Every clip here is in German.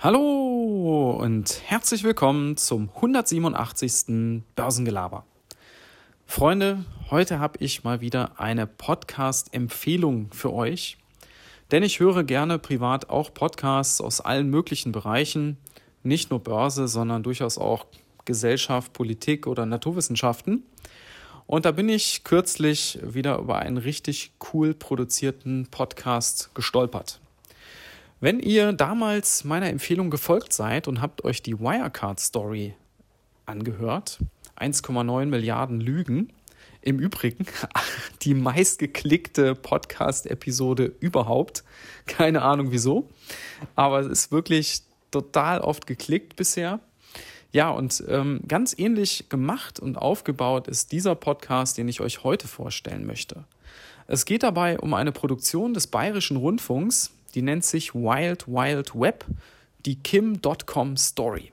Hallo und herzlich willkommen zum 187. Börsengelaber. Freunde, heute habe ich mal wieder eine Podcast-Empfehlung für euch, denn ich höre gerne privat auch Podcasts aus allen möglichen Bereichen, nicht nur Börse, sondern durchaus auch Gesellschaft, Politik oder Naturwissenschaften. Und da bin ich kürzlich wieder über einen richtig cool produzierten Podcast gestolpert. Wenn ihr damals meiner Empfehlung gefolgt seid und habt euch die Wirecard Story angehört, 1,9 Milliarden Lügen, im Übrigen die meistgeklickte Podcast-Episode überhaupt. Keine Ahnung wieso, aber es ist wirklich total oft geklickt bisher. Ja, und ähm, ganz ähnlich gemacht und aufgebaut ist dieser Podcast, den ich euch heute vorstellen möchte. Es geht dabei um eine Produktion des Bayerischen Rundfunks, die nennt sich Wild Wild Web, die Kim.com Story.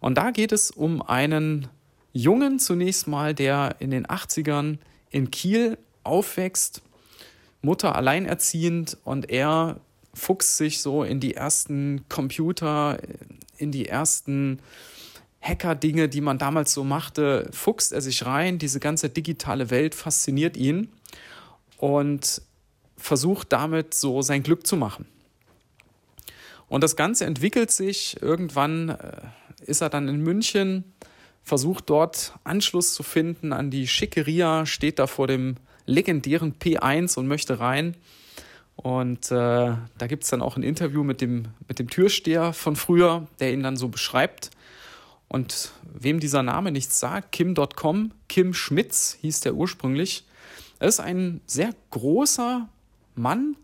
Und da geht es um einen Jungen zunächst mal, der in den 80ern in Kiel aufwächst, Mutter alleinerziehend und er fuchst sich so in die ersten Computer, in die ersten Hacker-Dinge, die man damals so machte, fuchst er sich rein. Diese ganze digitale Welt fasziniert ihn. Und versucht damit so sein Glück zu machen. Und das Ganze entwickelt sich. Irgendwann äh, ist er dann in München, versucht dort Anschluss zu finden an die Schickeria, steht da vor dem legendären P1 und möchte rein. Und äh, da gibt es dann auch ein Interview mit dem, mit dem Türsteher von früher, der ihn dann so beschreibt. Und wem dieser Name nichts sagt, Kim.com, Kim Schmitz hieß der ursprünglich. Er ist ein sehr großer, Mann,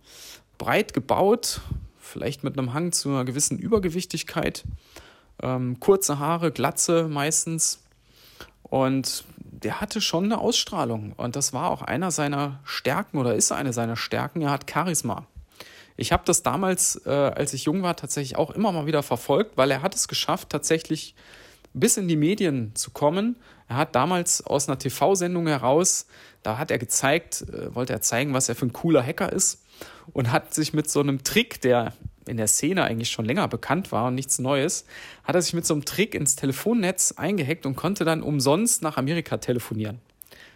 breit gebaut, vielleicht mit einem Hang zu einer gewissen Übergewichtigkeit, ähm, kurze Haare, Glatze meistens. Und der hatte schon eine Ausstrahlung. Und das war auch einer seiner Stärken oder ist eine seiner Stärken. Er hat Charisma. Ich habe das damals, äh, als ich jung war, tatsächlich auch immer mal wieder verfolgt, weil er hat es geschafft, tatsächlich bis in die Medien zu kommen. Er hat damals aus einer TV-Sendung heraus, da hat er gezeigt, äh, wollte er zeigen, was er für ein cooler Hacker ist und hat sich mit so einem Trick, der in der Szene eigentlich schon länger bekannt war und nichts Neues, hat er sich mit so einem Trick ins Telefonnetz eingehackt und konnte dann umsonst nach Amerika telefonieren,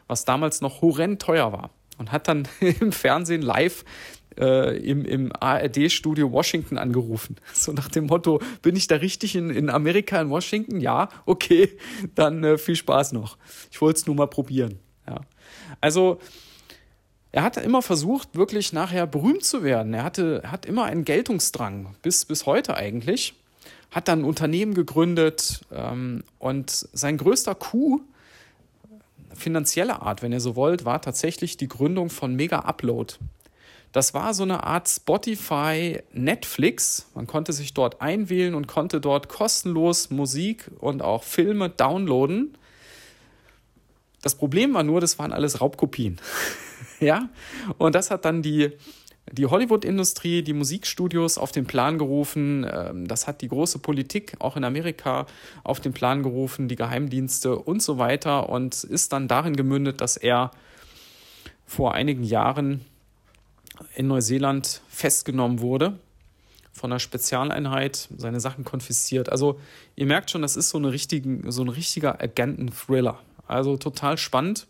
was damals noch horrend teuer war und hat dann im Fernsehen live äh, im, im ARD-Studio Washington angerufen. So nach dem Motto, bin ich da richtig in, in Amerika, in Washington? Ja, okay, dann äh, viel Spaß noch. Ich wollte es nur mal probieren. Ja. Also, er hat immer versucht, wirklich nachher berühmt zu werden. Er hatte, hat immer einen Geltungsdrang, bis, bis heute eigentlich. Hat dann ein Unternehmen gegründet ähm, und sein größter Coup, finanzielle Art, wenn ihr so wollt, war tatsächlich die Gründung von Mega Upload. Das war so eine Art Spotify Netflix. Man konnte sich dort einwählen und konnte dort kostenlos Musik und auch Filme downloaden. Das Problem war nur, das waren alles Raubkopien. ja, und das hat dann die, die Hollywood-Industrie, die Musikstudios auf den Plan gerufen. Ähm, das hat die große Politik auch in Amerika auf den Plan gerufen, die Geheimdienste und so weiter. Und ist dann darin gemündet, dass er vor einigen Jahren in Neuseeland festgenommen wurde von einer Spezialeinheit, seine Sachen konfisziert. Also ihr merkt schon, das ist so, eine richtigen, so ein richtiger Agenten-Thriller. Also total spannend.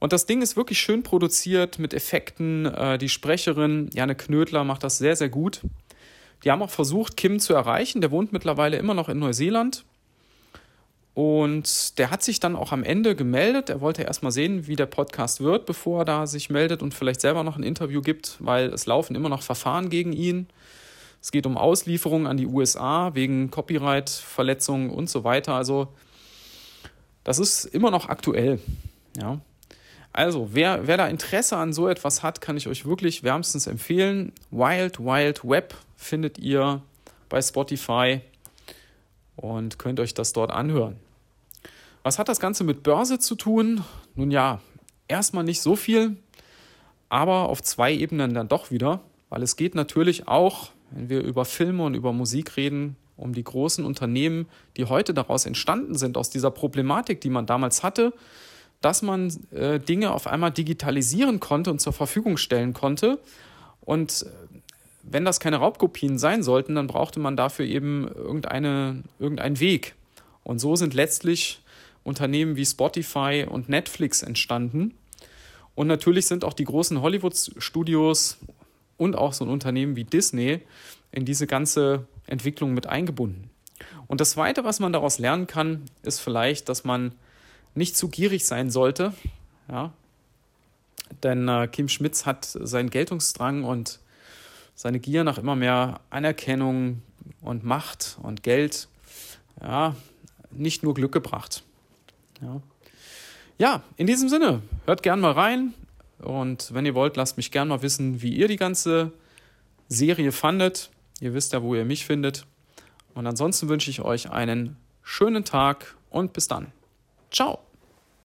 Und das Ding ist wirklich schön produziert mit Effekten. Äh, die Sprecherin Janne Knödler macht das sehr, sehr gut. Die haben auch versucht, Kim zu erreichen. Der wohnt mittlerweile immer noch in Neuseeland. Und der hat sich dann auch am Ende gemeldet. Er wollte erstmal sehen, wie der Podcast wird, bevor er da sich meldet und vielleicht selber noch ein Interview gibt, weil es laufen immer noch Verfahren gegen ihn. Es geht um Auslieferungen an die USA wegen Copyright-Verletzungen und so weiter. Also das ist immer noch aktuell. Ja. Also, wer, wer da Interesse an so etwas hat, kann ich euch wirklich wärmstens empfehlen. Wild Wild Web findet ihr bei Spotify und könnt euch das dort anhören. Was hat das Ganze mit Börse zu tun? Nun ja, erstmal nicht so viel, aber auf zwei Ebenen dann doch wieder, weil es geht natürlich auch, wenn wir über Filme und über Musik reden, um die großen Unternehmen, die heute daraus entstanden sind, aus dieser Problematik, die man damals hatte, dass man äh, Dinge auf einmal digitalisieren konnte und zur Verfügung stellen konnte. Und äh, wenn das keine Raubkopien sein sollten, dann brauchte man dafür eben irgendeine, irgendeinen Weg. Und so sind letztlich Unternehmen wie Spotify und Netflix entstanden. Und natürlich sind auch die großen Hollywood-Studios und auch so ein Unternehmen wie Disney in diese ganze Entwicklung mit eingebunden. Und das Zweite, was man daraus lernen kann, ist vielleicht, dass man nicht zu gierig sein sollte. Ja? Denn äh, Kim Schmitz hat seinen Geltungsdrang und seine Gier nach immer mehr Anerkennung und Macht und Geld ja, nicht nur Glück gebracht. Ja. ja, in diesem Sinne, hört gern mal rein und wenn ihr wollt, lasst mich gern mal wissen, wie ihr die ganze Serie fandet. Ihr wisst ja, wo ihr mich findet. Und ansonsten wünsche ich euch einen schönen Tag und bis dann. Ciao.